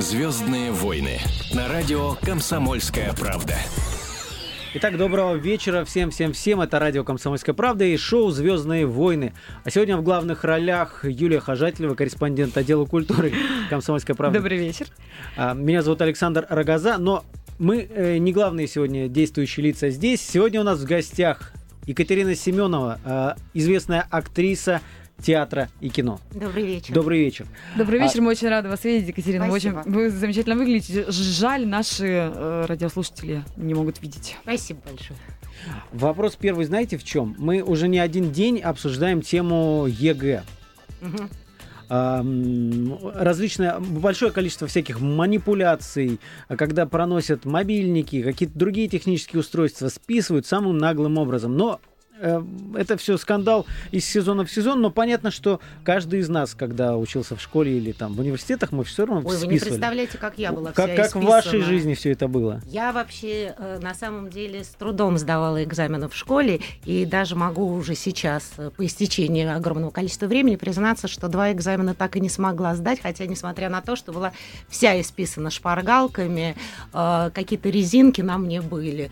Звездные войны на радио Комсомольская правда. Итак, доброго вечера всем-всем-всем. Это радио «Комсомольская правда» и шоу «Звездные войны». А сегодня в главных ролях Юлия Хожателева, корреспондент отдела культуры «Комсомольская правда». Добрый вечер. А, меня зовут Александр Рогоза, но мы э, не главные сегодня действующие лица здесь. Сегодня у нас в гостях Екатерина Семенова, э, известная актриса, театра и кино. Добрый вечер. Добрый вечер. Добрый вечер, а... мы очень рады вас видеть, Екатерина. Спасибо. Вы, очень, вы замечательно выглядите. Жаль, наши э, радиослушатели не могут видеть. Спасибо большое. Вопрос первый, знаете в чем? Мы уже не один день обсуждаем тему ЕГЭ. Угу различное большое количество всяких манипуляций, когда проносят мобильники, какие-то другие технические устройства, списывают самым наглым образом. Но это все скандал из сезона в сезон, но понятно, что каждый из нас, когда учился в школе или там в университетах, мы все равно Ой, списывали. вы не представляете, как я была Как, как в вашей жизни все это было? Я вообще э, на самом деле с трудом сдавала экзамены в школе, и даже могу уже сейчас, э, по истечении огромного количества времени, признаться, что два экзамена так и не смогла сдать, хотя, несмотря на то, что была вся исписана шпаргалками, какие-то резинки на мне были.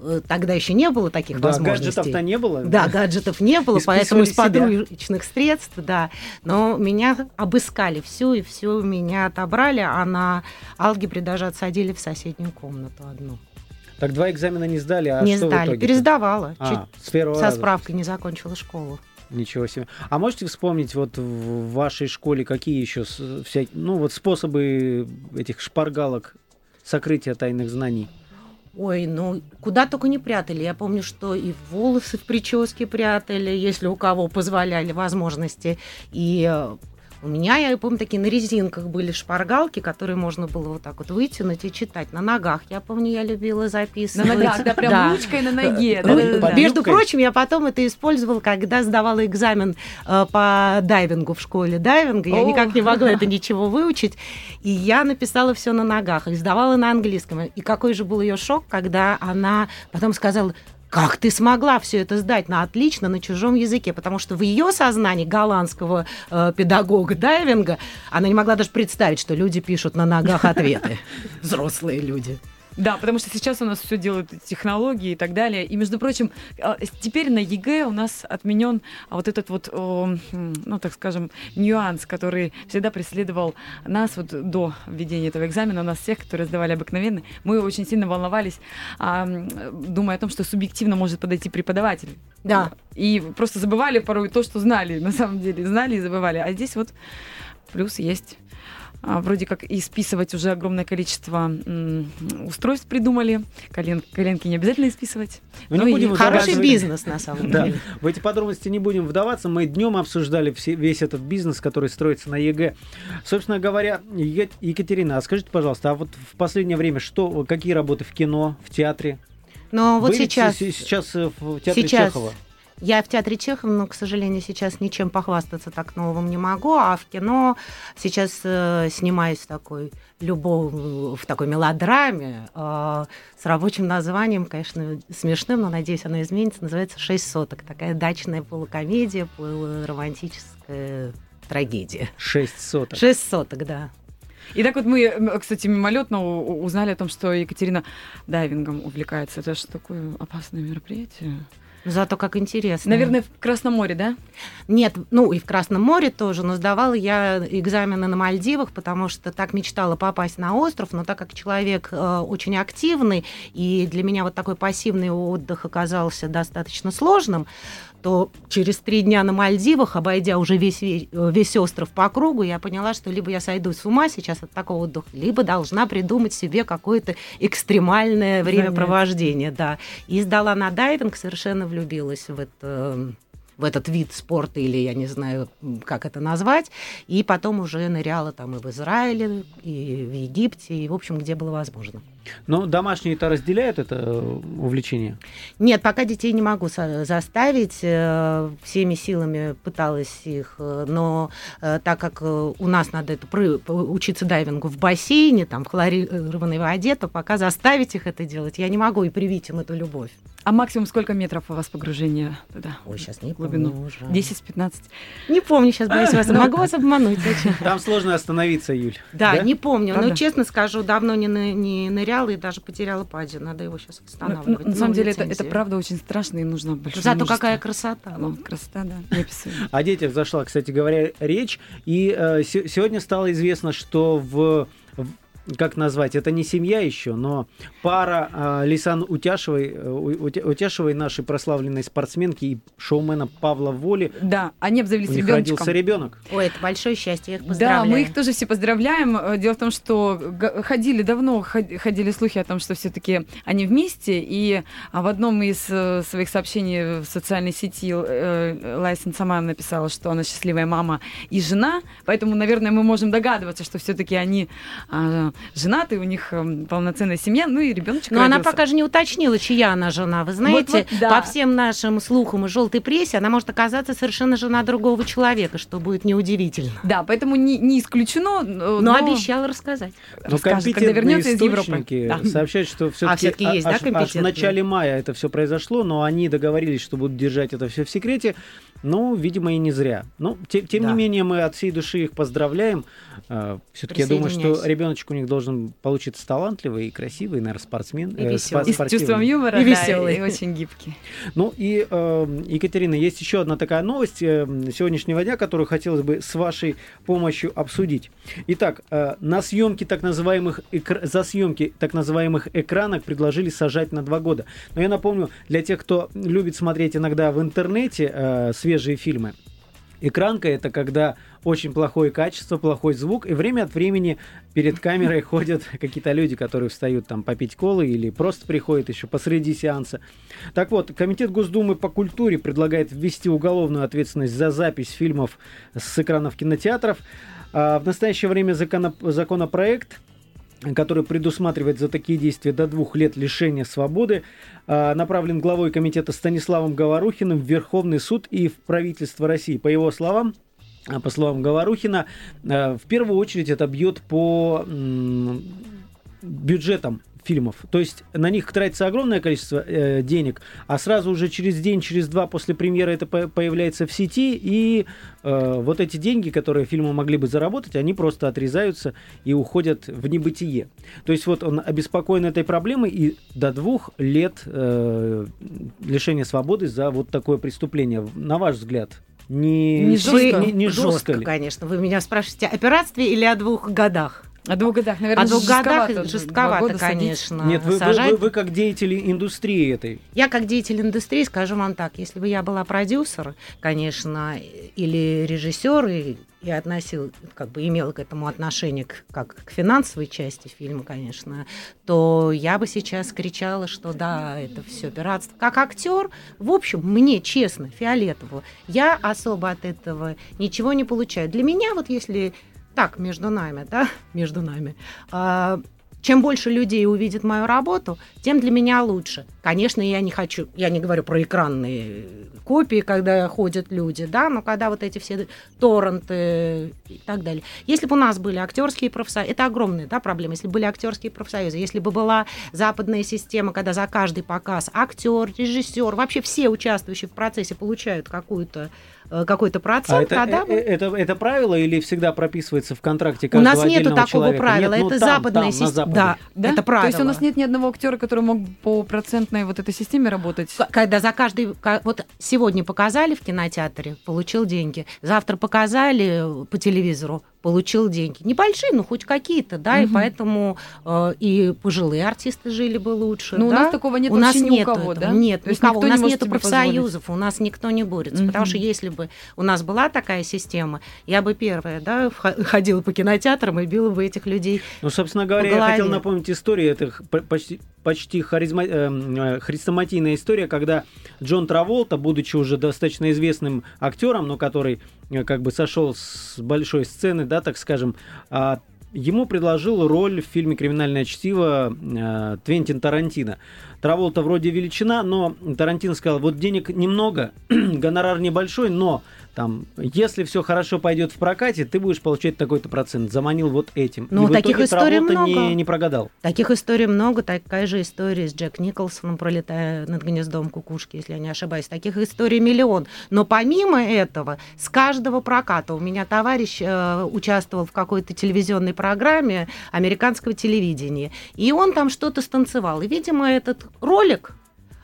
Э, тогда еще не было таких да, возможностей. гаджетов-то не было. Да, гаджетов не было, поэтому из подручных средств, да. Но меня обыскали всю, и всю меня отобрали, а на алгебре даже отсадили в соседнюю комнату одну. Так два экзамена не сдали, а не что сдали, в итоге? пересдавала. А, Чуть с первого со раза. справкой не закончила школу. Ничего себе. А можете вспомнить вот в вашей школе какие еще всякие, ну вот способы этих шпаргалок сокрытия тайных знаний? Ой, ну куда только не прятали. Я помню, что и волосы в прическе прятали, если у кого позволяли возможности. И э, у меня, я помню, такие на резинках были шпаргалки, которые можно было вот так вот вытянуть и читать. На ногах, я помню, я любила записывать. На ногах, да, прям да. ручкой на ноге. Ну, да, да, да. Между прочим, я потом это использовала, когда сдавала экзамен э, по дайвингу в школе дайвинга. Я О. никак не могла это ничего выучить. И я написала все на ногах и сдавала на английском. И какой же был ее шок, когда она потом сказала, как ты смогла все это сдать на отлично на чужом языке? Потому что в ее сознании голландского э, педагога дайвинга она не могла даже представить, что люди пишут на ногах ответы. Взрослые люди. Да, потому что сейчас у нас все делают технологии и так далее. И, между прочим, а, теперь на ЕГЭ у нас отменен вот этот вот, ну, так скажем, нюанс, который всегда преследовал нас вот до введения этого экзамена, у нас всех, которые сдавали обыкновенный. Мы очень сильно волновались, думая о том, что субъективно может подойти преподаватель. Да. И просто забывали порой то, что знали, на самом деле, знали и забывали. А здесь вот плюс есть а, вроде как и списывать уже огромное количество устройств придумали. Колен, коленки не обязательно исписывать. Но ну, не будем хороший бизнес, на самом да. деле. В эти подробности не будем вдаваться. Мы днем обсуждали все, весь этот бизнес, который строится на ЕГЭ. Собственно говоря, Екатерина, а скажите, пожалуйста, а вот в последнее время что, какие работы в кино, в театре? Но вот Были сейчас... Сейчас в театре сейчас, Чехова? Я в театре Чехова, но, к сожалению, сейчас ничем похвастаться так новым не могу, а в кино сейчас э, снимаюсь в такой любовь, в такой мелодраме э, с рабочим названием, конечно, смешным, но, надеюсь, оно изменится, называется «Шесть соток». Такая дачная полукомедия, полуромантическая трагедия. «Шесть соток». «Шесть соток», да. И так вот мы, кстати, мимолетно узнали о том, что Екатерина дайвингом увлекается. Это же такое опасное мероприятие. Зато как интересно. Наверное, в Красном море, да? Нет, ну и в Красном море тоже, но сдавала я экзамены на Мальдивах, потому что так мечтала попасть на остров, но так как человек э, очень активный, и для меня вот такой пассивный отдых оказался достаточно сложным, то через три дня на Мальдивах, обойдя уже весь, весь остров по кругу, я поняла, что либо я сойду с ума сейчас от такого отдыха, либо должна придумать себе какое-то экстремальное времяпровождение. Да. И сдала на дайвинг, совершенно влюбилась в это в этот вид спорта, или я не знаю, как это назвать. И потом уже ныряла там и в Израиле, и в Египте, и, в общем, где было возможно. Но домашние-то разделяют это э, увлечение? Нет, пока детей не могу заставить. Э, всеми силами пыталась их, э, но так как у нас надо это учиться дайвингу в бассейне, там, в хлорированной воде, то пока заставить их это делать я не могу и привить им эту любовь. А максимум сколько метров у вас погружения туда? Ой, сейчас не глубину. помню уже. 10-15. Не помню сейчас, боюсь вас. Могу вас обмануть. Там сложно остановиться, Юль. Да, не помню. Но Правда? честно скажу, давно не, ны- не ныряла и даже потеряла пади. Надо его сейчас Ну, восстанавливать. На самом Ну, деле это, правда очень страшно и нужно большое Зато какая красота. Ну, красота, да. О детях зашла, кстати говоря, речь. И э, се- сегодня стало известно, что в- как назвать, это не семья еще, но пара э, Лисан Утяшевой, э, Утяшевой, нашей прославленной спортсменки и шоумена Павла Воли, Да, они обзавелись у них ребеночком. родился ребенок. Ой, это большое счастье, я их Да, поздравляю. мы их тоже все поздравляем. Э, Дело в том, что ходили давно, ход- ходили слухи о том, что все-таки они вместе. И а, в одном из э, своих сообщений в социальной сети э, Лайсен сама написала, что она счастливая мама и жена. Поэтому, наверное, мы можем догадываться, что все-таки они а, женаты, у них э, полноценная семья, ну и ребеночек Но она родился. пока же не уточнила, чья она жена. Вы знаете, вот, да. по всем нашим слухам и желтой прессе, она может оказаться совершенно жена другого человека, что будет неудивительно. Да, поэтому не, не исключено. э, Но, обещала рассказать. Но расскажет, когда вернется из Европы. Да. сообщают, что все-таки всё-таки есть, да, аж, аж в начале мая это все произошло, но они договорились, что будут держать это все в секрете. Ну, видимо, и не зря. Ну, те- тем Да. не менее, мы от всей души их поздравляем. все-таки я думаю, что ребеночек у них должен получиться талантливый и красивый, наверное, спортсмен. И э, весёлый. спо- И с чувством юмора, И да, весёлый. и очень гибкий. Ну и, э, Екатерина, есть еще одна такая новость э, сегодняшнего дня, которую хотелось бы с вашей помощью обсудить. Итак, э, на съемки так называемых экр- за съемки так называемых экранок предложили сажать на два года. Но я напомню, для тех, кто любит смотреть иногда в интернете э, свежие фильмы, Экранка это когда очень плохое качество, плохой звук, и время от времени перед камерой ходят какие-то люди, которые встают там попить колы или просто приходят еще посреди сеанса. Так вот, Комитет Госдумы по культуре предлагает ввести уголовную ответственность за запись фильмов с экранов кинотеатров. А в настоящее время законо- законопроект который предусматривает за такие действия до двух лет лишения свободы, а, направлен главой комитета Станиславом Говорухиным в Верховный суд и в правительство России. По его словам, а, по словам Говорухина, а, в первую очередь это бьет по м, бюджетам фильмов. То есть на них тратится огромное количество э, денег, а сразу уже через день, через два после премьеры это по- появляется в сети, и э, вот эти деньги, которые фильмы могли бы заработать, они просто отрезаются и уходят в небытие. То есть вот он обеспокоен этой проблемой и до двух лет э, лишения свободы за вот такое преступление. На ваш взгляд, не, Не жестко? не- не жестко Жестко, ли? конечно. Вы меня спрашиваете о пиратстве или о двух годах? О двух годах, наверное, О двух годах жестковато, два жестковато, конечно, Нет, вы, вы- вы- вы как деятели индустрии этой. Я как деятель индустрии скажу вам так, если бы я была продюсер, конечно, или режиссер и, и относил, как бы имела к этому отношение к, как к финансовой части фильма, конечно, то я бы сейчас кричала, что да, это все пиратство. Как актер, в общем, мне честно, фиолетово, я особо от этого ничего не получаю. Для меня вот если так между нами, да, между нами. а, чем больше людей увидит мою работу, тем для меня лучше. Конечно, я не хочу, я не говорю про экранные копии, когда ходят люди, да, но когда вот эти все торренты и так далее. Если бы у нас были актерские профсоюзы, это огромная да, проблема, если бы были актерские профсоюзы, если бы была западная система, когда за каждый показ актер, режиссер, вообще все участвующие в процессе получают какую-то э, какой-то А процент, это, тогда э, бы- э, это, это правило или всегда прописывается в контракте у каждого нас нету такого человека? правила, Нет, ну это там, западная система. Да, Да? это правило. То есть у нас нет ни одного актера, который мог бы по процентной вот этой системе работать? Когда за каждый... ка- Вот сегодня показали в кинотеатре, получил деньги. Завтра показали по телевизору, получил деньги. Небольшие, но хоть какие-то, да, и Мгм. поэтому э, и пожилые артисты жили бы лучше. Но Ну, у да. нас такого нет у нас ни у нету кого, этого. да? Нет, То никого. У не нас себе позволить? профсоюзов, у нас никто не борется. Потому Мгм. что если бы у нас была такая система, я бы первая, да, ходила по кинотеатрам и била бы этих людей. Ну, собственно говоря, по я хотел напомнить историю. Это почти, почти харизма, эм, э, хрестоматийная история, когда Джон Траволта, будучи уже достаточно известным актером, но который э, как бы сошел с большой сцены, да, так скажем, а, ему предложил роль в фильме «Криминальное чтиво» э, Твентин Тарантино. Траволта вроде величина, но Тарантино сказал, вот денег немного, гонорар небольшой, но там, если все хорошо пойдет в прокате, ты будешь получать такой-то процент. Заманил вот этим. Ну, И в таких итоге историй много. Не, не прогадал. Таких историй много. Такая же история с Джек Николсоном, пролетая над гнездом кукушки, если я не ошибаюсь. Таких историй миллион. Но помимо этого, с каждого проката у меня товарищ э, участвовал в какой-то телевизионной программе американского телевидения. И он там что-то станцевал. И, видимо, этот ролик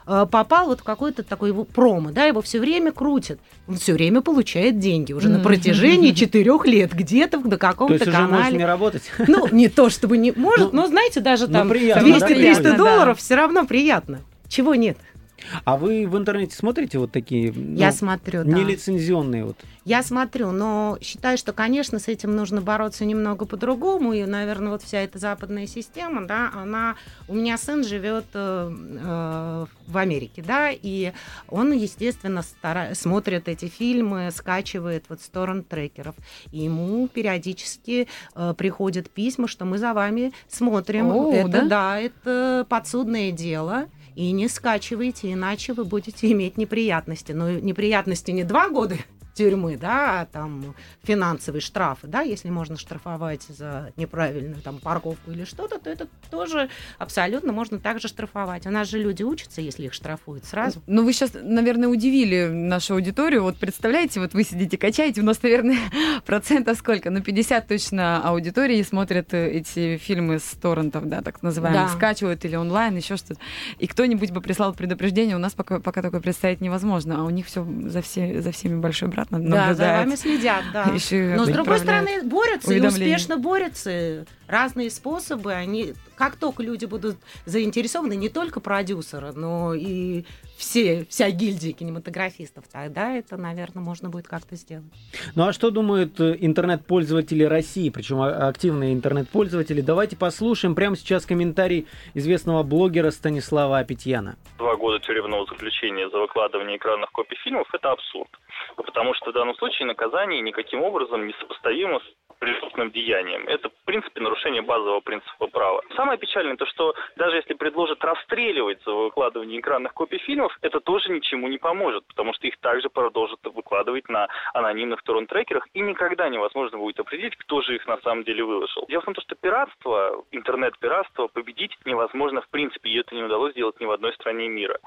попал вот в какой-то такой его промо, да, его все время крутят. Он все время получает деньги уже на протяжении четырех лет где-то на То каком-то канале. не работать. Ну, не то чтобы не может, Ну, но знаете, даже ну, там приятно, 200-300 да, приятно, долларов да. все равно приятно. Чего нет? А вы в интернете смотрите вот такие ну, Я смотрю, да. нелицензионные вот? Я смотрю, но считаю, что, конечно, с этим нужно бороться немного по-другому. И, наверное, вот вся эта западная система, да, она... У меня сын живет э, э, в Америке, да, и он, естественно, стара- смотрит эти фильмы, скачивает вот с торрент-трекеров. И ему периодически э, приходят письма, что мы за вами смотрим. О, это, да? да, это подсудное дело. И не скачивайте, иначе вы будете иметь неприятности. Но неприятности не два года тюрьмы, да, а там финансовые штрафы, да, если можно штрафовать за неправильную там парковку или что-то, то это тоже абсолютно можно также штрафовать. У нас же люди учатся, если их штрафуют сразу. Ну, вы сейчас, наверное, удивили нашу аудиторию. Вот представляете, вот вы сидите, качаете, у нас, наверное, процентов сколько? Ну, 50 точно аудитории смотрят э, эти фильмы с торрентов, да, так называемых, Да. скачивают или онлайн, еще что-то. И кто-нибудь бы прислал предупреждение, у нас пока, пока такое представить невозможно, а у них все за, все, за всеми большой брат над- Да, за вами следят, да. Ещё Но с другой стороны, борются и успешно борются. Разные способы, они, как только люди будут заинтересованы, не только продюсеры, но и все, вся гильдия кинематографистов, тогда это, наверное, можно будет как-то сделать. Ну а что думают э, интернет-пользователи России, причем а- активные интернет-пользователи? Давайте послушаем прямо сейчас комментарий известного блогера Станислава Апетьяна. два года тюремного заключения за выкладывание экранных копий фильмов – это абсурд. Потому что в данном случае наказание никаким образом не сопоставимо с преступным деянием. Это, в принципе, нарушение базового принципа права. Самое печальное то, что даже если предложат расстреливать за выкладывание экранных копий фильмов, это тоже ничему не поможет, потому что их также продолжат выкладывать на анонимных торрент-трекерах, и никогда невозможно будет определить, кто же их на самом деле выложил. Дело в том, что пиратство, интернет-пиратство победить невозможно в принципе, и это не удалось сделать ни в одной стране мира.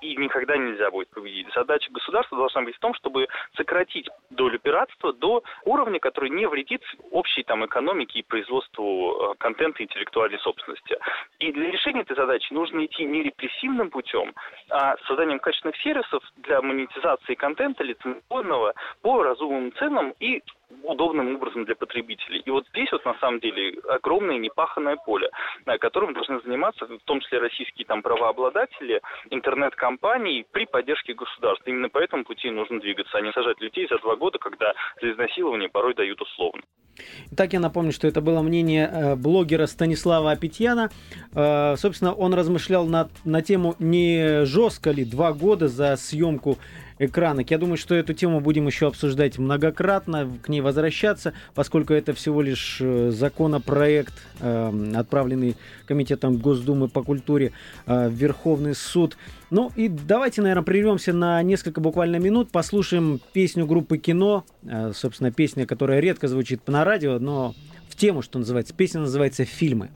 И никогда нельзя будет победить. Задача государства должна быть в том, чтобы сократить долю пиратства до уровня, который не вредит общей там экономике и производству э, контента интеллектуальной собственности. И для решения этой задачи нужно идти не репрессивным путем, а созданием качественных сервисов для монетизации контента лицензионного по разумным ценам и удобным образом для потребителей. И вот здесь вот на самом деле огромное непаханное поле, э, которым должны заниматься в том числе российские там правообладатели, интернет-компании при поддержке государства. Именно по этому пути нужно двигаться, а не сажать людей за два года, когда за изнасилование порой дают условно. Итак, я напомню, что это было мнение э, блогера Станислава Апетьяна. Э, собственно, он размышлял на, на тему, не жестко ли два года за съемку экранок. Я думаю, что эту тему будем еще обсуждать многократно, к ней возвращаться, поскольку это всего лишь э, законопроект, э, отправленный Комитетом Госдумы по культуре э, в Верховный суд. Ну и давайте, наверное, прервемся на несколько буквально минут, послушаем песню группы «Кино», э, собственно, песня, которая редко звучит на радио, но в тему, что называется. Песня называется «Фильмы».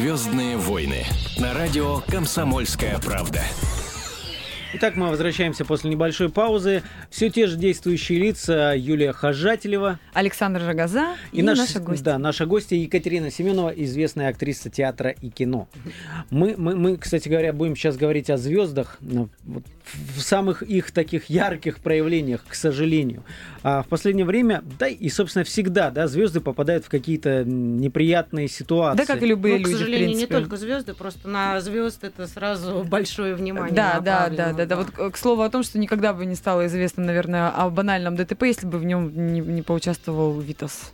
Звездные войны на радио «Комсомольская правда». Итак, мы возвращаемся после небольшой паузы. Все те же действующие лица Юлия Хажателева Александр Рогоза и, наш- наша гостья. Да, наша гостья Екатерина Семенова, известная актриса театра и кино. Мы, мы, мы, кстати говоря, будем сейчас говорить о звездах ну, вот в самых их таких ярких проявлениях, к сожалению. А в последнее время, да и, собственно, всегда, да, звезды попадают в какие-то неприятные ситуации. Да, как и любые Ну, к люди, в сожалению, не только звезды, просто на звезд это сразу большое внимание. Да, да, да, да, да. Вот к к слову о том, что никогда бы не стало известно, наверное, о банальном ДТП, если бы в нем не, не поучаствовал Витас.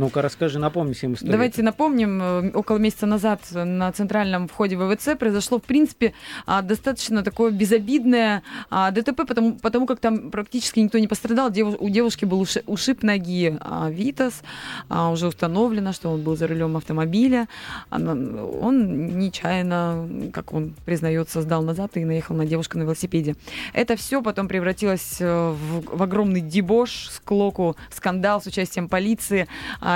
Ну-ка, расскажи, напомни всем историю. Давайте напомним, э, около месяца назад на центральном входе ВВЦ произошло, в принципе, а, достаточно такое безобидное а, ДТП, потому, потому как там практически никто не пострадал. У девушки был уши- ушиб ноги а, Витас, уже установлено, что он был за рулем автомобиля. Он нечаянно, как он признается, сдал назад и наехал на девушку на велосипеде. Это все потом превратилось э, в, в огромный дебош, склоку, скандал с участием полиции,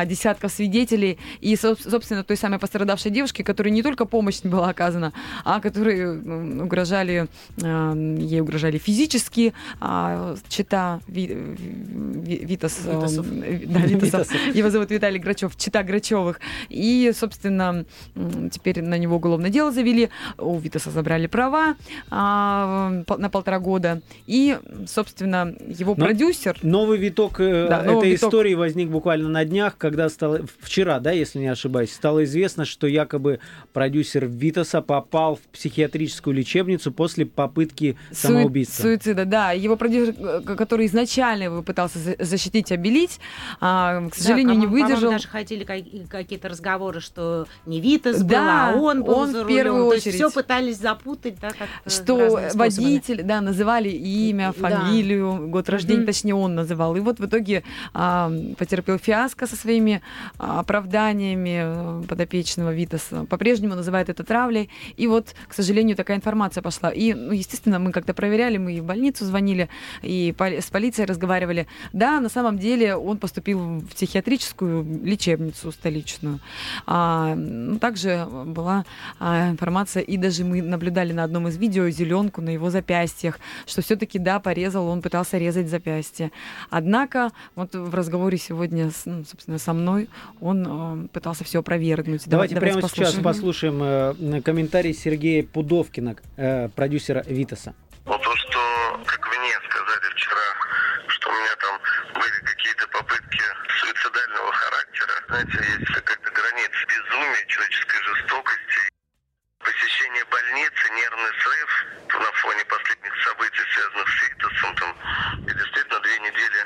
десятков свидетелей и, соб- собственно, той самой пострадавшей девушке, которой не только помощь не была оказана, а которые угрожали, ей угрожали физически, а, чита Ви- Ви- Витас, Витасов. да, Витасов. Его зовут Виталий Грачев, чита Грачевых. И, собственно, теперь на него уголовное дело завели. У Витаса забрали права а, на полтора года. И, собственно, его Но- продюсер... Новый виток э, Да, этой новый виток. истории возник буквально на днях, когда стало вчера, да, если не ошибаюсь, стало известно, что якобы продюсер Витаса попал в психиатрическую лечебницу после попытки Суи- самоубийства. Суицида, да. Его продюсер, э, который изначально его пытался за- защитить, обелить, а, к сожалению, Да, не выдержал. даже ходили ка- какие-то разговоры, что не Витас был, Да, а он был он за в первую рулем. То есть очередь. все пытались запутать, да, как что водитель, да, называли имя, Да. фамилию, год рождения, Мгм. точнее, он называл. И вот в итоге а, потерпел фиаско со своими а, оправданиями э, подопечного Витаса. По-прежнему называет это травлей. И вот, к сожалению, такая информация пошла. И, ну, естественно, мы как-то проверяли, мы и в больницу звонили, и с полицией разговаривали. Да, на самом деле он поступил в психиатрическую лечебницу столичную. А, ну, также была а, информация, и даже мы наблюдали на одном из видео зеленку на его запястьях, что все-таки, да, порезал, он пытался резать запястье. Однако, вот в разговоре сегодня, ну, собственно, со мной, он э, пытался все опровергнуть. Давайте Давай- прямо послушаем. сейчас послушаем э, комментарий Сергея Пудовкина, э, продюсера Витаса. Вот то, что, как мне сказали вчера, что у меня там были какие-то попытки суицидального характера. Знаете, есть как-то граница безумия, человеческой жестокости. Посещение больницы, нервный срыв на фоне последних событий, связанных с Витасом. Там, я действительно две недели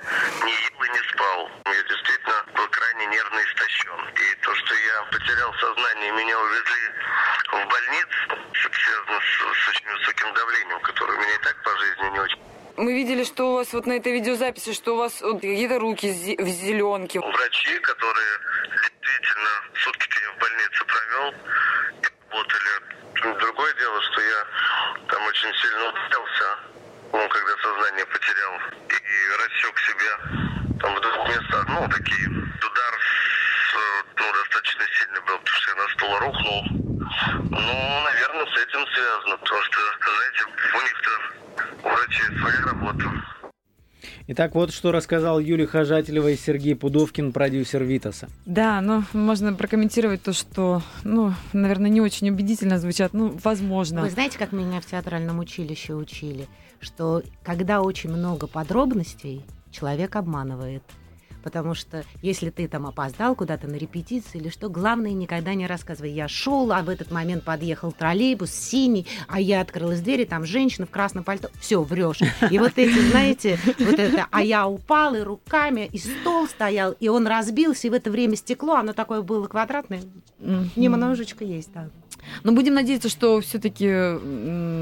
не ел и не спал. Я действительно был крайне нервно истощен. И то, что я потерял сознание, меня увезли в больницу, связано с, с очень высоким давлением, которое у меня и так по жизни не очень. Мы видели, что у вас вот на этой видеозаписи, что у вас вот какие-то руки в зеленке. Врачи, которые действительно сутки я в больнице провел, работали. Другое дело, что я там очень сильно ударился, ну, когда сознание потерял, и рассек себя там в двух местах, ну, такие, удар э, ну, достаточно сильный был, потому что я на стол рухнул. Ну, наверное, с этим связано, потому что, знаете, у них-то, у врачей своя работа. Итак, вот что рассказал Юлия Хожателева и Сергей Пудовкин, продюсер Витаса. Да, но можно прокомментировать то, что, ну, наверное, не очень убедительно звучат. Ну, возможно. Вы знаете, как меня в театральном училище учили? Что когда очень много подробностей, человек обманывает. Потому что если ты там опоздал куда-то на репетицию или что, главное никогда не рассказывай. Я шел, а в этот момент подъехал троллейбус синий, а я открылась дверь, и там женщина в красном пальто. Все, врешь. И вот эти, знаете, вот это, а я упал, и руками, и стол стоял, и он разбился, и в это время стекло, оно такое было квадратное, немножечко есть, да. Но будем надеяться, что все-таки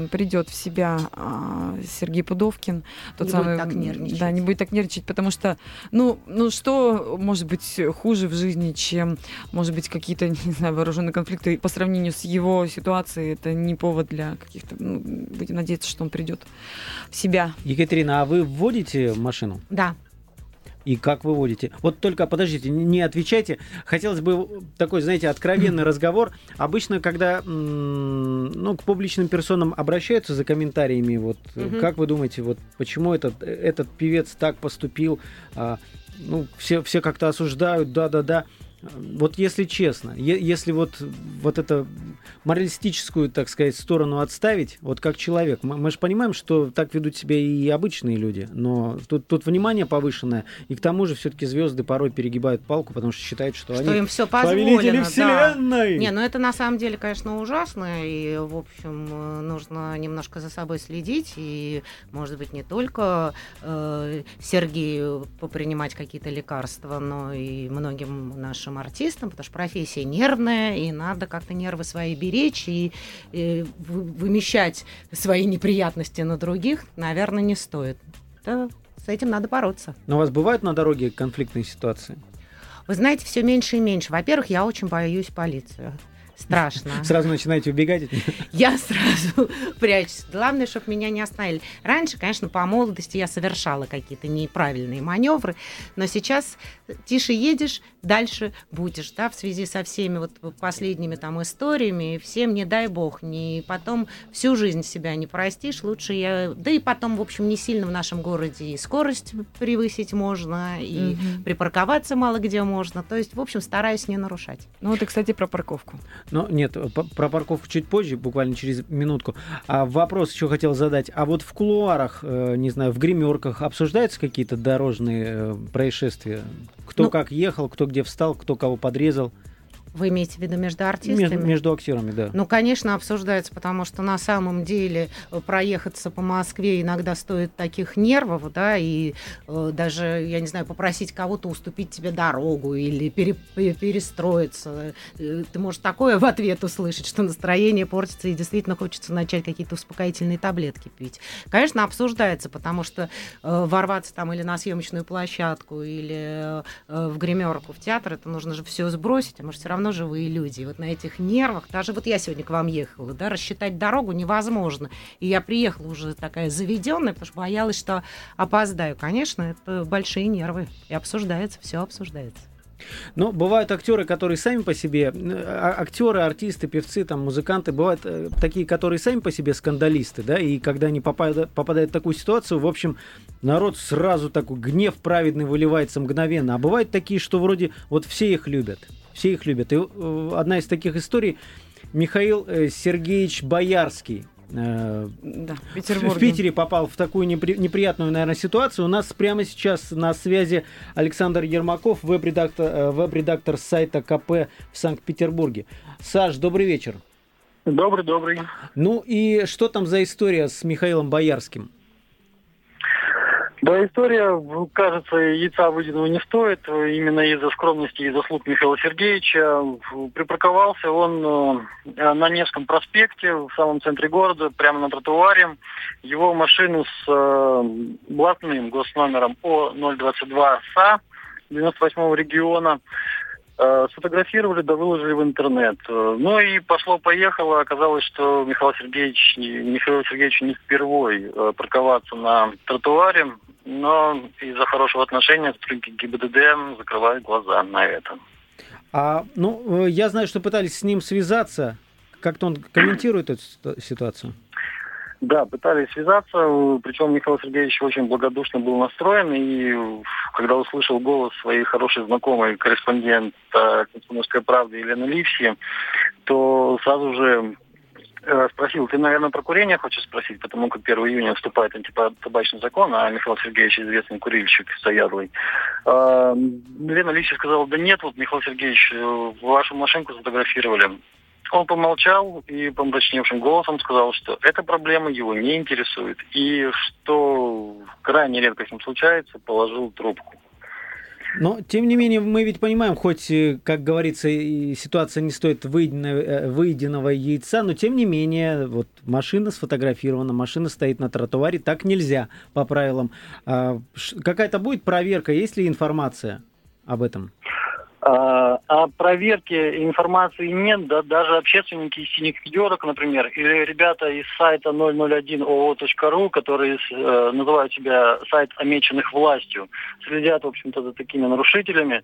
придет в себя а, Сергей Пудовкин. Тот не самый, будет так нервничать. Да, не будет так нервничать, потому что, ну, ну что может быть хуже в жизни, чем, может быть, какие-то, не знаю, вооруженные конфликты по сравнению с его ситуацией. Это не повод для каких-то... Ну, будем надеяться, что он придет в себя. Екатерина, а вы вводите машину? Да и как вы водите. Вот только подождите, не отвечайте. Хотелось бы такой, знаете, откровенный разговор. Обычно, когда ну, к публичным персонам обращаются за комментариями, вот угу. как вы думаете, вот почему этот, этот певец так поступил? А, ну, все, все как-то осуждают, да-да-да. Вот если честно, если вот, вот это моралистическую, так сказать, сторону отставить, вот как человек, мы, мы же понимаем, что так ведут себя и обычные люди, но тут, тут внимание повышенное, и к тому же все-таки звезды порой перегибают палку, потому что считают, что, что они им все позволено, вселенной. Да. Не, ну это на самом деле, конечно, ужасно, и, в общем, нужно немножко за собой следить, и, может быть, не только э, Сергею попринимать какие-то лекарства, но и многим нашим нашим артистам, потому что профессия нервная, и надо как-то нервы свои беречь и, и вымещать свои неприятности на других, наверное, не стоит. Да, с этим надо бороться. Но у вас бывают на дороге конфликтные ситуации? Вы знаете, все меньше и меньше. Во-первых, я очень боюсь полицию страшно. Сразу начинаете убегать Я сразу прячусь. Главное, чтобы меня не остановили. Раньше, конечно, по молодости я совершала какие-то неправильные маневры, но сейчас тише едешь, дальше будешь, да, в связи со всеми вот последними там историями, всем не дай бог, не потом всю жизнь себя не простишь, лучше я, да и потом, в общем, не сильно в нашем городе и скорость превысить можно, и угу. припарковаться мало где можно, то есть, в общем, стараюсь не нарушать. Ну вот и, кстати, про парковку. Ну, нет, про парковку чуть позже, буквально через минутку. А вопрос еще хотел задать. А вот в кулуарах, э, не знаю, в гримерках обсуждаются какие-то дорожные э, происшествия? Кто ну, как ехал, кто где встал, кто кого подрезал? Вы имеете в виду между артистами? Между, между актерами, да. Ну, конечно, обсуждается, потому что на самом деле э, проехаться по Москве иногда стоит таких нервов, да, и э, даже, я не знаю, попросить кого-то уступить тебе дорогу или пере, перестроиться. Э, ты можешь такое в ответ услышать, что настроение портится и действительно хочется начать какие-то успокоительные таблетки пить. Конечно, обсуждается, потому что э, ворваться там или на съемочную площадку, или э, в гримерку в театр, это нужно же все сбросить, а может все равно равно живые люди. Вот на этих нервах, даже вот я сегодня к вам ехала, да, рассчитать дорогу невозможно. И я приехала уже такая заведенная, потому что боялась, что опоздаю. Конечно, это большие нервы. И обсуждается, все обсуждается. Но бывают актеры, которые сами по себе, э, а, актеры, артисты, певцы, там, музыканты, бывают э, такие, которые сами по себе скандалисты, да, и когда они попадают, попадают в такую ситуацию, в общем, народ сразу такой гнев праведный выливается мгновенно. А бывают такие, что вроде вот все их любят все их любят. И э, одна из таких историй Михаил Сергеевич Боярский. Э, да, в, в Питере попал в такую непри, неприятную, наверное, ситуацию. У нас прямо сейчас на связи Александр Ермаков, веб-редактор, веб-редактор сайта КП в Санкт-Петербурге. Саш, добрый вечер. Добрый, добрый. Ну и что там за история с Михаилом Боярским? Да, история, кажется, яйца выеденного не стоит. Именно из-за скромности и заслуг Михаила Сергеевича припарковался он э, на Невском проспекте, в самом центре города, прямо на тротуаре. Его машину с э, блатным госномером О022СА 98 региона Э, сфотографировали, да выложили в интернет. Э, ну и пошло-поехало. Оказалось, что Михаил Сергеевич, Михаил Сергеевич не впервой э, парковаться на тротуаре, но из-за хорошего отношения сотрудники ГИБДД закрывают глаза на это. А, ну, я знаю, что пытались с ним связаться. Как-то он комментирует эту ситуацию? Да, пытались связаться, причем Михаил Сергеевич очень благодушно был настроен, и когда услышал голос своей хорошей знакомой, корреспондента «Комсомольской правды» Елены Ливси, то сразу же э, спросил, ты, наверное, про курение хочешь спросить, потому как 1 июня вступает антитабачный закон, а Михаил Сергеевич известный курильщик заядлый. Э, Лена Ливси сказала, да нет, вот, Михаил Сергеевич, э, вашу машинку сфотографировали. Он помолчал и помрачневшим голосом сказал, что эта проблема его не интересует. И что крайне редко с ним случается, положил трубку. Но, тем не менее, мы ведь понимаем, хоть, э, как говорится, ситуация не стоит э, выеденного яйца, но, тем не менее, вот машина сфотографирована, машина стоит на тротуаре, так нельзя по правилам. А, какая-то будет проверка, есть ли информация об этом? А, о проверке информации нет, да, даже общественники из синих пятерок, например, или ребята из сайта 001oo.ru, которые э, называют себя сайт омеченных властью, следят, в общем-то, за такими нарушителями.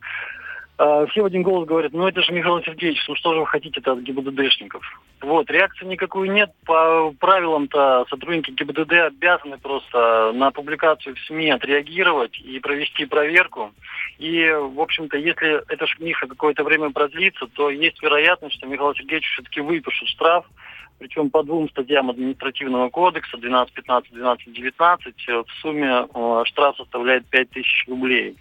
Э, все в один голос говорят, ну это же Михаил Сергеевич, ну что же вы хотите-то от ГИБДДшников? Вот, реакции никакой нет. По правилам-то сотрудники ГИБДД обязаны просто на публикацию в СМИ отреагировать и провести проверку. И, в общем-то, если эта шумиха какое-то время продлится, то есть вероятность, что Михаил Сергеевич все-таки выпишет штраф, причем по двум статьям административного кодекса, 12, 15, 12, 19, в сумме э, штраф составляет 5000 рублей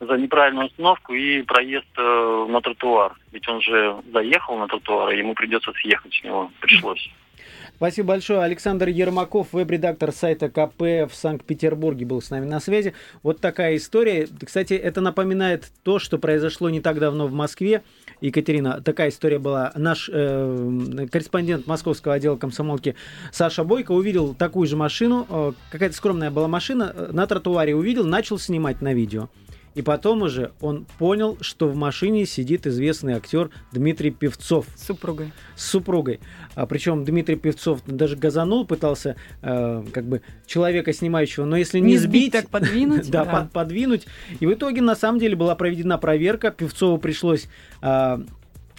за неправильную остановку и проезд э, на тротуар. Ведь он же заехал на тротуар, и ему придется съехать с него. Пришлось. Спасибо большое. Александр Ермаков, веб-редактор сайта КП в Санкт-Петербурге, был с нами на связи. Вот такая история. Кстати, это напоминает то, что произошло не так давно в Москве. Екатерина, такая история была. Наш э, корреспондент московского отдела комсомолки Саша Бойко увидел такую же машину, э, какая-то скромная была машина, э, на тротуаре увидел, начал снимать на видео. И потом уже он понял, что в машине сидит известный актер Дмитрий Певцов. С супругой. С супругой. А, причем Дмитрий Певцов даже газанул, пытался э, как бы человека снимающего, но если не, не сбить, сбить, так подвинуть. да, Под, подвинуть. И в итоге на самом деле была проведена проверка. Певцову пришлось э,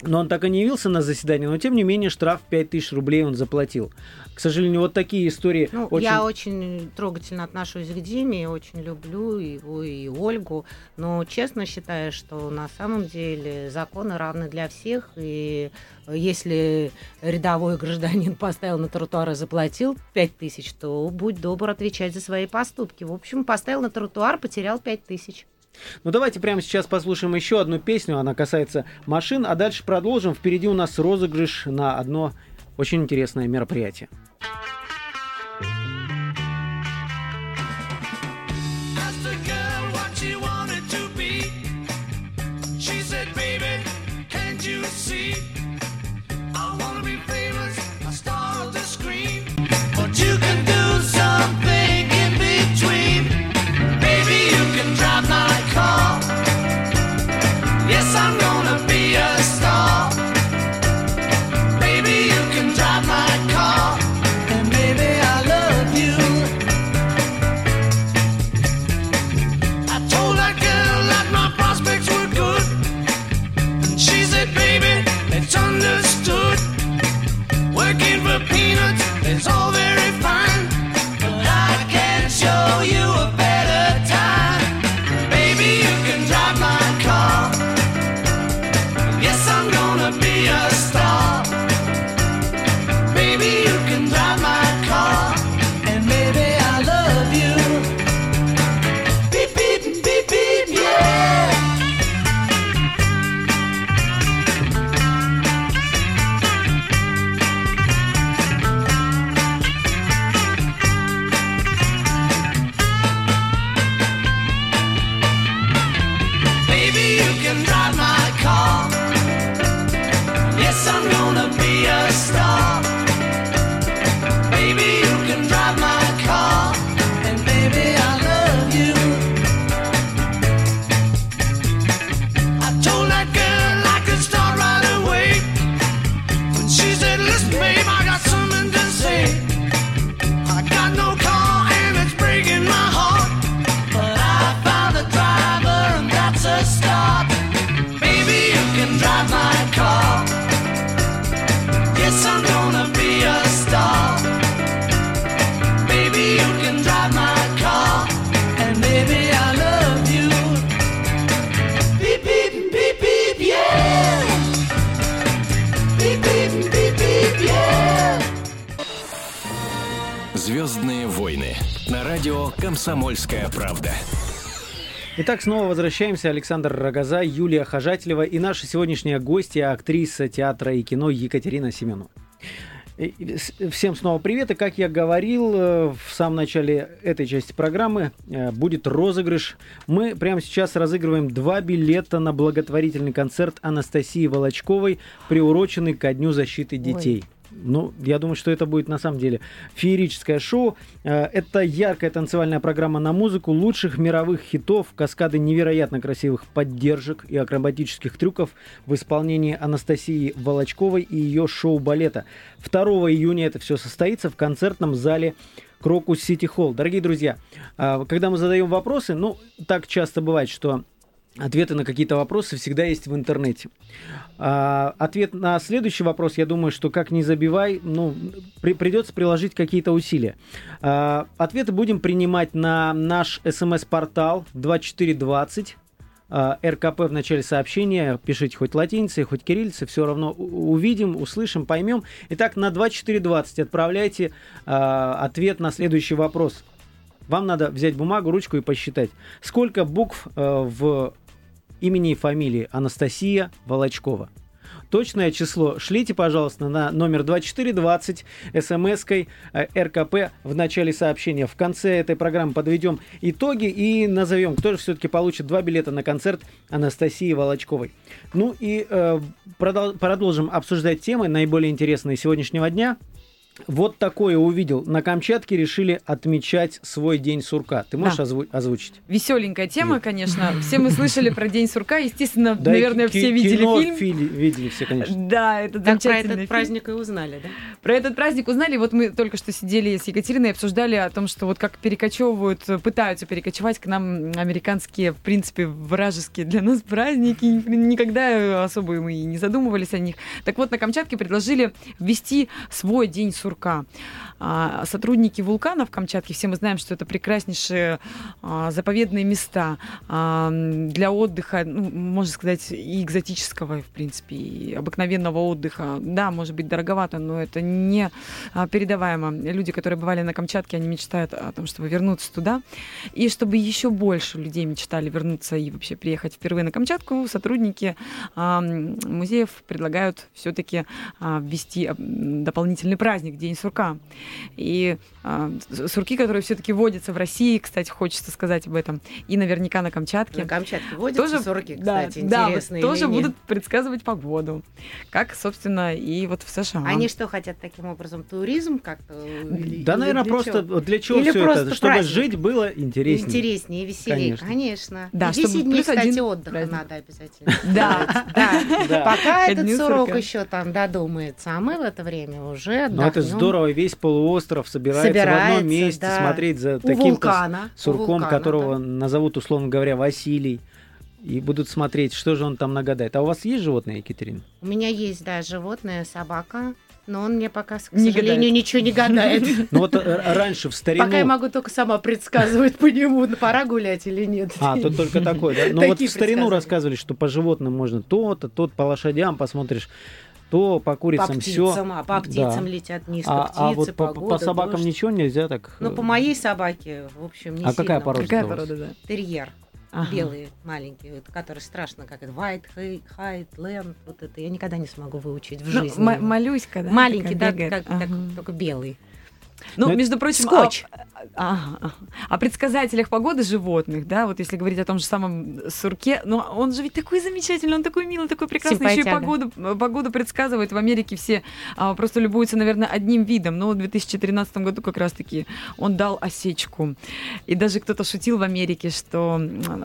но он так и не явился на заседание, но тем не менее штраф 5000 рублей он заплатил. К сожалению, вот такие истории. Ну, очень... Я очень трогательно отношусь к Диме, очень люблю его и Ольгу, но честно считаю, что на самом деле законы равны для всех, и если рядовой гражданин поставил на тротуар и заплатил 5000, то будь добр отвечать за свои поступки. В общем, поставил на тротуар, потерял 5000. Ну давайте прямо сейчас послушаем еще одну песню, она касается машин, а дальше продолжим. Впереди у нас розыгрыш на одно очень интересное мероприятие. Радио Комсомольская правда. Итак, снова возвращаемся. Александр Рогоза, Юлия Хожателева и наша сегодняшняя гостья, актриса театра и кино Екатерина Семенова. Всем снова привет. И как я говорил э, в самом начале этой части программы, э, будет розыгрыш. Мы прямо сейчас разыгрываем два билета на благотворительный концерт Анастасии Волочковой, приуроченный ко Дню защиты детей. Ой. Ну, я думаю, что это будет на самом деле феерическое шоу. Э, это яркая танцевальная программа на музыку лучших мировых хитов, каскады невероятно красивых поддержек и акробатических трюков в исполнении Анастасии Волочковой и ее шоу-балета. 2 июня это все состоится в концертном зале Крокус Сити Холл. Дорогие друзья, э, когда мы задаем вопросы, ну, так часто бывает, что Ответы на какие-то вопросы всегда есть в интернете. А, ответ на следующий вопрос, я думаю, что как не забивай, ну, при, придется приложить какие-то усилия. А, ответы будем принимать на наш смс-портал 2420. А, РКП в начале сообщения, пишите хоть латиницей, хоть кириллицей, все равно увидим, услышим, поймем. Итак, на 2420 отправляйте а, ответ на следующий вопрос. Вам надо взять бумагу, ручку и посчитать, сколько букв э, в имени и фамилии Анастасия Волочкова. Точное число шлите, пожалуйста, на номер 2420 смс-кой э, РКП в начале сообщения. В конце этой программы подведем итоги и назовем, кто же все-таки получит два билета на концерт Анастасии Волочковой. Ну и э, продолжим обсуждать темы наиболее интересные сегодняшнего дня. Вот такое увидел. На Камчатке решили отмечать свой день сурка. Ты можешь да. озву- озвучить? Веселенькая тема, Нет. конечно. Все мы слышали про день сурка. Естественно, да, наверное, все видели фильм. Фили, видели все, конечно. Да, это так про этот фильм. праздник и узнали, да? Про этот праздник узнали. Вот мы только что сидели с Екатериной и обсуждали о том, что вот как перекочевывают, пытаются перекочевать к нам американские, в принципе, вражеские для нас праздники. Никогда особо мы и не задумывались о них. Так вот, на Камчатке предложили ввести свой день сурка сурка. А, сотрудники вулкана в Камчатке, все мы знаем, что это прекраснейшие а, заповедные места а, для отдыха, ну, можно сказать, и экзотического, в принципе, и обыкновенного отдыха. Да, может быть, дороговато, но это не передаваемо. Люди, которые бывали на Камчатке, они мечтают о том, чтобы вернуться туда. И чтобы еще больше людей мечтали вернуться и вообще приехать впервые на Камчатку, сотрудники музеев предлагают все-таки ввести дополнительный праздник, День сурка. И а, сурки, которые все-таки водятся в России, кстати, хочется сказать об этом, и наверняка на Камчатке. На Камчатке водятся тоже, сурки, кстати, да, интересные. Да, тоже будут предсказывать погоду, как, собственно, и вот в США. Они что хотят таким образом туризм как-то? Да, наверное, просто чего? для чего все это? Чтобы праздник. жить было интереснее. Интереснее, веселее, конечно. конечно. Да, и 10 дней, кстати, отдыха праздник. надо обязательно. Да, да. Пока этот сурок еще там додумается, а мы в это время уже Ну, это здорово, весь полуостров собирается, собирается в одном месте, да. смотреть за у таким вулкана, сурком, вулкана, которого да. назовут, условно говоря, Василий. И будут смотреть, что же он там нагадает. А у вас есть животные, Екатерина? У меня есть, да, животное, собака. Но он мне пока, к не сожалению, гадает. ничего не гадает. Ну вот э, раньше в старину... Пока я могу только сама предсказывать по нему, пора гулять или нет. А, тут только такое, да? Ну вот в старину рассказывали, что по животным можно то-то, тот по лошадям посмотришь то по курицам все. А по птицам да. летят низко а, птицы, а вот погода, по, по собакам дождь. ничего нельзя так? Ну, по моей собаке, в общем, не А какая порода? Какая порода, да? Терьер. Ага. Белые, маленькие, которые страшно, как это, White, Height, Land, вот это я никогда не смогу выучить в ну, жизни. М- малюська, да? Маленький, да, как, ага. так, только белый. Ну, Но между прочим, скотч. А, а, о предсказателях погоды животных, да, вот если говорить о том же самом сурке, но он же ведь такой замечательный, он такой милый, такой прекрасный, еще и погоду, погоду предсказывает. В Америке все а, просто любуются, наверное, одним видом, но в 2013 году как раз-таки он дал осечку. И даже кто-то шутил в Америке, что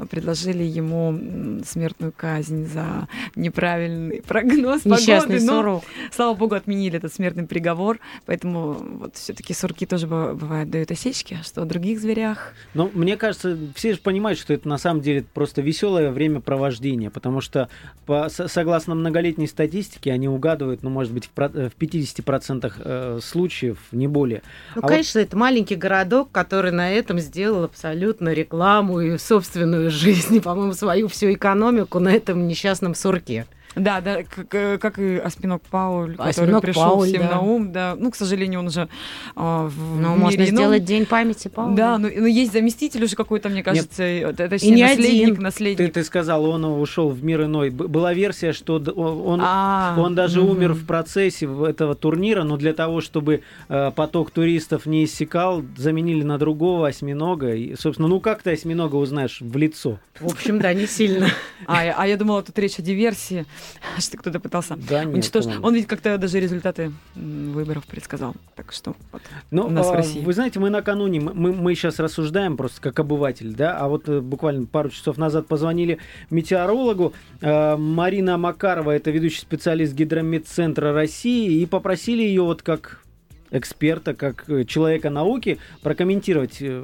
предложили ему смертную казнь за неправильный прогноз Несчастный погоды. Сурок. Но, слава богу, отменили этот смертный приговор, поэтому вот все-таки сурки тоже бывают дают осечки, а что о других зверях? Ну, мне кажется, все же понимают, что это на самом деле просто веселое времяпровождение, потому что по, согласно многолетней статистике они угадывают, ну, может быть, в, в 50% э, случаев, не более. Ну, а конечно, вот... это маленький городок, который на этом сделал абсолютно рекламу и собственную жизнь, по-моему, свою всю экономику на этом несчастном сурке. Да, да, как, э, как и Осьминог Пауль, который Осьминог пришел Пауль, всем да. на ум, да. Ну, к сожалению, он уже а, в Ну, мире можно ином. сделать день памяти Пауля. Да, ну, ну, есть заместитель уже какой-то, мне кажется, э, т- точнее, не наследник, один. Ты, наследник. ты сказал, он ушел в мир иной. Была версия, что он, А, он даже мгм. умер в процессе этого турнира, но для того, чтобы э, поток туристов не иссякал, заменили на другого осьминога. И, собственно, ну как ты осьминога узнаешь в лицо? В общем, да, не сильно. А, а я думала, тут речь о диверсии, что кто-то пытался Да, нет, уничтожить. по-моему. Он ведь как-то даже результаты выборов предсказал. Так что вот. Ну, у нас в а, России. Вы знаете, мы накануне, мы, мы, мы сейчас рассуждаем просто как обыватель, да, а вот э, буквально пару часов назад позвонили метеорологу. Э, Марина Макарова, это ведущий специалист Гидрометцентра России, и попросили ее вот как эксперта, как э, человека науки прокомментировать, э,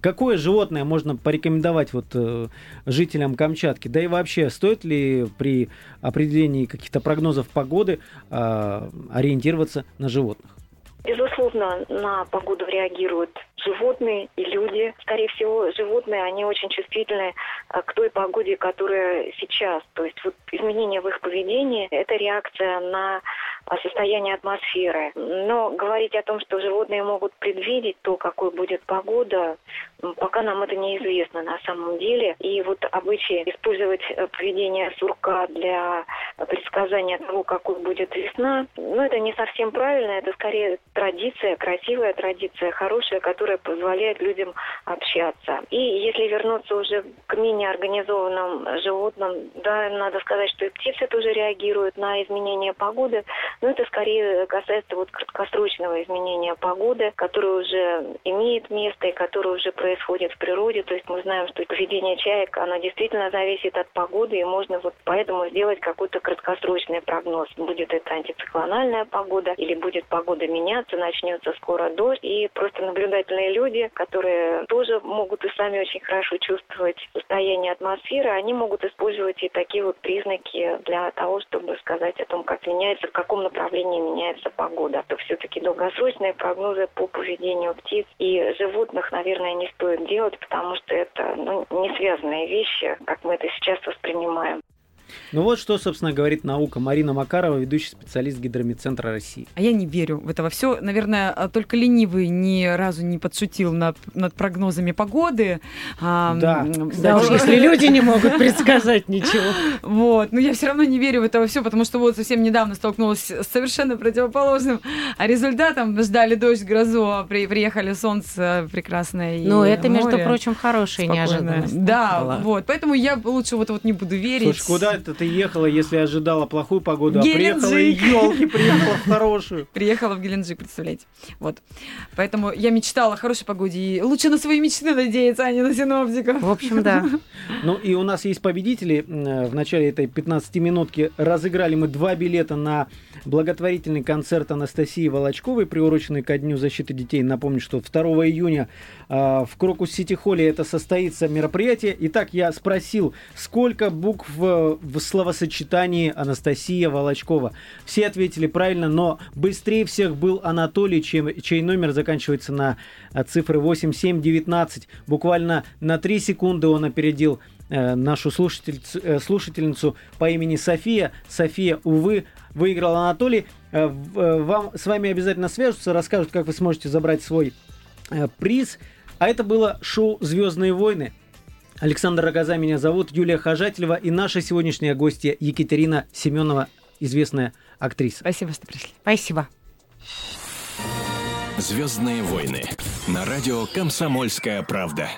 какое животное можно порекомендовать вот э, жителям Камчатки, да и вообще стоит ли при определении каких-то прогнозов погоды э, ориентироваться на животных? Безусловно, на погоду реагируют животные и люди. Скорее всего, животные, они очень чувствительны а, к той погоде, которая сейчас. То есть вот изменения в их поведении – это реакция на а, состояние атмосферы. Но говорить о том, что животные могут предвидеть то, какой будет погода, пока нам это неизвестно на самом деле. И вот обычай использовать э, поведение сурка для предсказания того, какой будет весна, ну, это не совсем правильно, это скорее традиция, красивая традиция, хорошая, которая позволяет людям общаться. И если вернуться уже к менее организованным животным, да, надо сказать, что и птицы тоже реагируют на изменения погоды, но это скорее касается вот краткосрочного изменения погоды, которое уже имеет место и которое уже происходит в природе. То есть мы знаем, что поведение чаек, оно действительно зависит от погоды, и можно вот поэтому сделать какой-то краткосрочный прогноз. Будет это антициклональная погода или будет погода меняться, начнется скоро дождь. И просто наблюдательные люди, которые тоже могут и сами очень хорошо чувствовать состояние атмосферы, они могут использовать и такие вот признаки для того, чтобы сказать о том, как меняется, в каком направлении меняется погода. То все-таки долгосрочные прогнозы по поведению птиц и животных, наверное, не стоит делать, потому что это ну, не связанные вещи, как мы это сейчас воспринимаем. Ну вот что, собственно, говорит наука. Марина Макарова, ведущий специалист Гидромедцентра России. А я не верю в это во все. Наверное, а, только ленивый ни разу не подшутил над, над прогнозами погоды. А, Да, м, Да уж, если люди не могут предсказать ничего. Вот, но я все равно не верю в это все, потому что вот совсем недавно столкнулась с совершенно противоположным результатом. Ждали дождь, грозу, а при, приехали солнце прекрасное. Но это, между море прочим, хорошая неожиданность. Да, была. вот, поэтому я лучше вот, вот не буду верить. Слушай, куда это ты ехала, если ожидала плохую погоду, а приехала и Геленджик. елки, приехала в хорошую? Приехала в Геленджик, представляете. Вот. Поэтому я мечтала о хорошей погоде. И лучше на свои мечты надеяться, а не на синоптиков. В общем, да. Ну и у нас есть победители. М, В начале этой 15-минутки разыграли мы два билета на благотворительный концерт Анастасии Волочковой, приуроченный ко Дню защиты детей. Напомню, что 2 июня а, в Крокус Сити Холле это состоится мероприятие. Итак, я спросил, сколько букв э, в словосочетании Анастасия Волочкова. Все ответили правильно, но быстрее всех был Анатолий, чем, чей номер заканчивается на а, цифры 8719. Буквально на 3 секунды он опередил э, нашу слушательницу, э, слушательницу по имени София. София, увы, выиграл Анатолий. Э, э, Вам, с вами обязательно свяжутся, расскажут, как вы сможете забрать свой э, приз. А это было шоу «Звездные войны». Александр Рогоза меня зовут, Юлия Хожателева и наша сегодняшняя гостья Екатерина Семенова, известная актриса. Спасибо, что пришли. Спасибо. Звездные войны на радио Комсомольская правда.